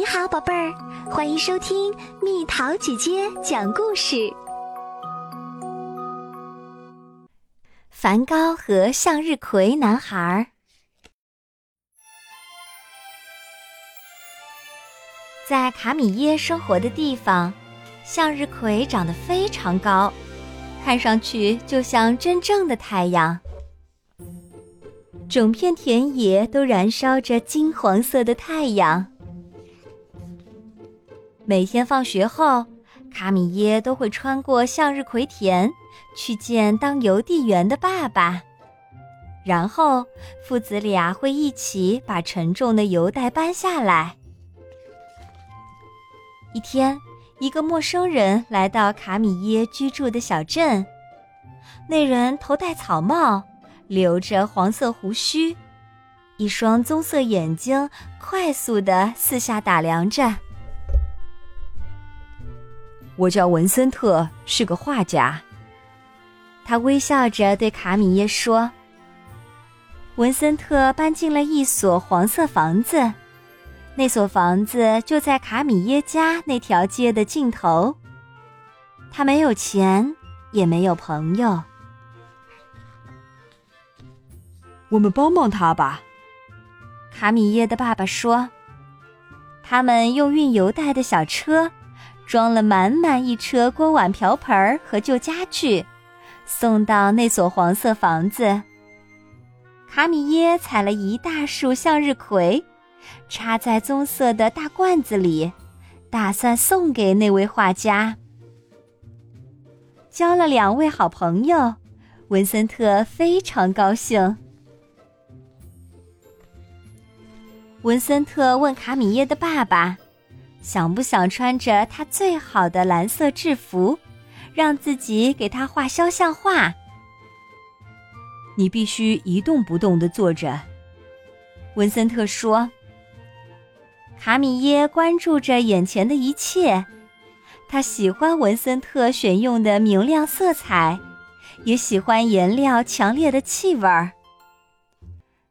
你好，宝贝儿，欢迎收听蜜桃姐姐讲故事。梵高和向日葵男孩，在卡米耶生活的地方，向日葵长得非常高，看上去就像真正的太阳。整片田野都燃烧着金黄色的太阳。每天放学后，卡米耶都会穿过向日葵田，去见当邮递员的爸爸。然后，父子俩会一起把沉重的邮袋搬下来。一天，一个陌生人来到卡米耶居住的小镇。那人头戴草帽，留着黄色胡须，一双棕色眼睛快速地四下打量着。我叫文森特，是个画家。他微笑着对卡米耶说：“文森特搬进了一所黄色房子，那所房子就在卡米耶家那条街的尽头。他没有钱，也没有朋友。我们帮帮他吧。”卡米耶的爸爸说。他们用运邮袋的小车。装了满满一车锅碗瓢盆和旧家具，送到那所黄色房子。卡米耶采了一大束向日葵，插在棕色的大罐子里，打算送给那位画家。交了两位好朋友，文森特非常高兴。文森特问卡米耶的爸爸。想不想穿着他最好的蓝色制服，让自己给他画肖像画？你必须一动不动的坐着，文森特说。卡米耶关注着眼前的一切，他喜欢文森特选用的明亮色彩，也喜欢颜料强烈的气味儿。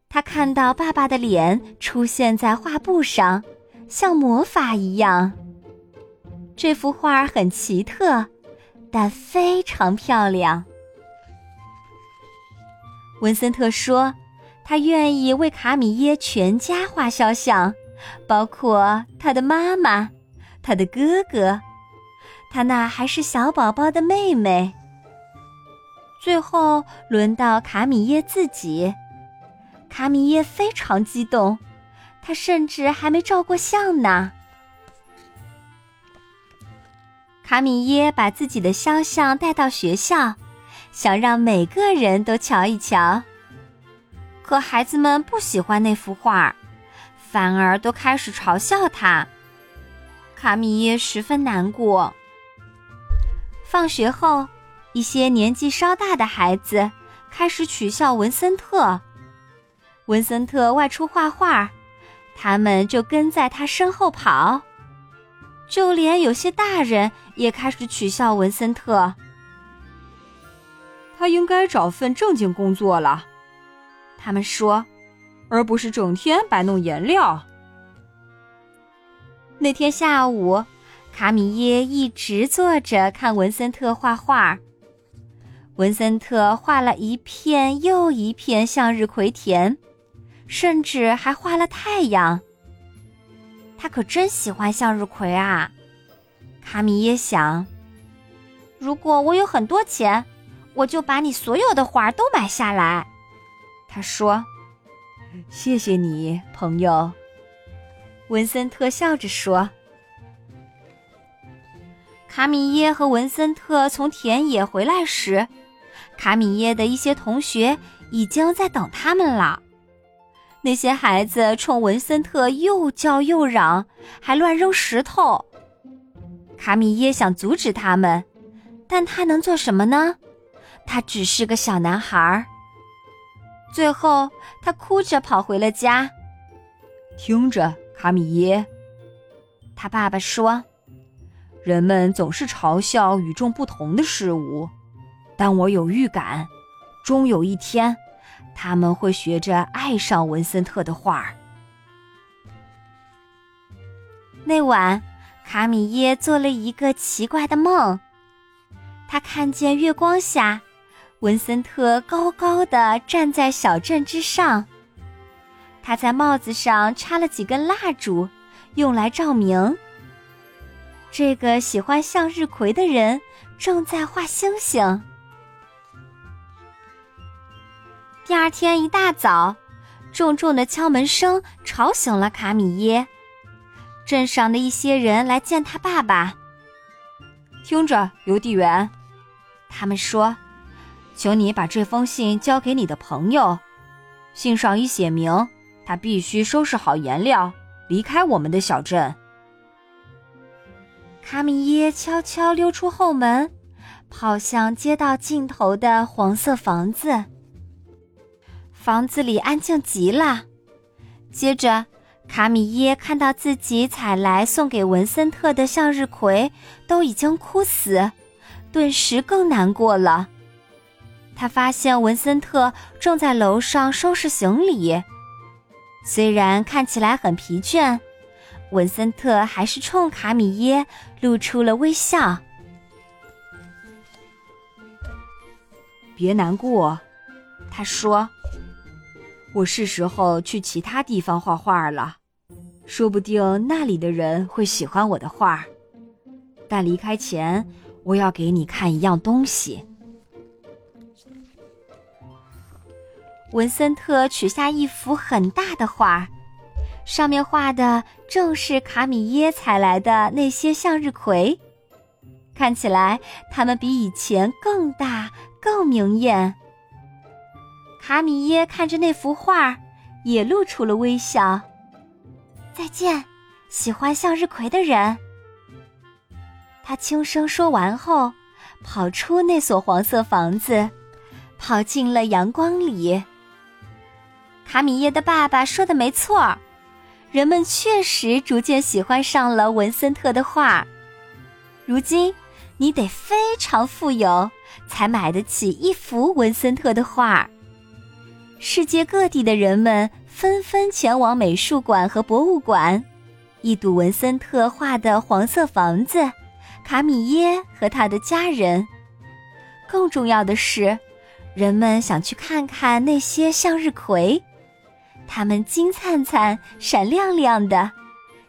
他看到爸爸的脸出现在画布上。像魔法一样，这幅画很奇特，但非常漂亮。文森特说：“他愿意为卡米耶全家画肖像，包括他的妈妈、他的哥哥、他那还是小宝宝的妹妹。”最后轮到卡米耶自己，卡米耶非常激动。他甚至还没照过相呢。卡米耶把自己的肖像带到学校，想让每个人都瞧一瞧。可孩子们不喜欢那幅画，反而都开始嘲笑他。卡米耶十分难过。放学后，一些年纪稍大的孩子开始取笑文森特。文森特外出画画。他们就跟在他身后跑，就连有些大人也开始取笑文森特。他应该找份正经工作了，他们说，而不是整天摆弄颜料。那天下午，卡米耶一直坐着看文森特画画。文森特画了一片又一片向日葵田。甚至还画了太阳。他可真喜欢向日葵啊！卡米耶想，如果我有很多钱，我就把你所有的花都买下来。他说：“谢谢你，朋友。”文森特笑着说。卡米耶和文森特从田野回来时，卡米耶的一些同学已经在等他们了。那些孩子冲文森特又叫又嚷，还乱扔石头。卡米耶想阻止他们，但他能做什么呢？他只是个小男孩。最后，他哭着跑回了家。听着，卡米耶，他爸爸说：“人们总是嘲笑与众不同的事物，但我有预感，终有一天。”他们会学着爱上文森特的画儿。那晚，卡米耶做了一个奇怪的梦。他看见月光下，文森特高高的站在小镇之上。他在帽子上插了几根蜡烛，用来照明。这个喜欢向日葵的人正在画星星。第二天一大早，重重的敲门声吵醒了卡米耶。镇上的一些人来见他爸爸。听着，邮递员，他们说：“请你把这封信交给你的朋友。信上已写明，他必须收拾好颜料，离开我们的小镇。”卡米耶悄悄溜出后门，跑向街道尽头的黄色房子。房子里安静极了。接着。卡米耶看到自己采来送给文森特的向日葵都已经枯死，顿时更难过了。他发现文森特正在楼上收拾行李，虽然看起来很疲倦，文森特还是冲卡米耶露出了微笑。别难过，他说：“我是时候去其他地方画画了。”说不定那里的人会喜欢我的画，但离开前，我要给你看一样东西。文森特取下一幅很大的画，上面画的正是卡米耶采来的那些向日葵，看起来它们比以前更大、更明艳。卡米耶看着那幅画，也露出了微笑。再见，喜欢向日葵的人。他轻声说完后，跑出那所黄色房子，跑进了阳光里。卡米耶的爸爸说的没错，人们确实逐渐喜欢上了文森特的画。如今，你得非常富有，才买得起一幅文森特的画。世界各地的人们。纷纷前往美术馆和博物馆，一睹文森特画的黄色房子，卡米耶和他的家人。更重要的是，人们想去看看那些向日葵，它们金灿灿、闪亮亮的，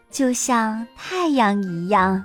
就像太阳一样。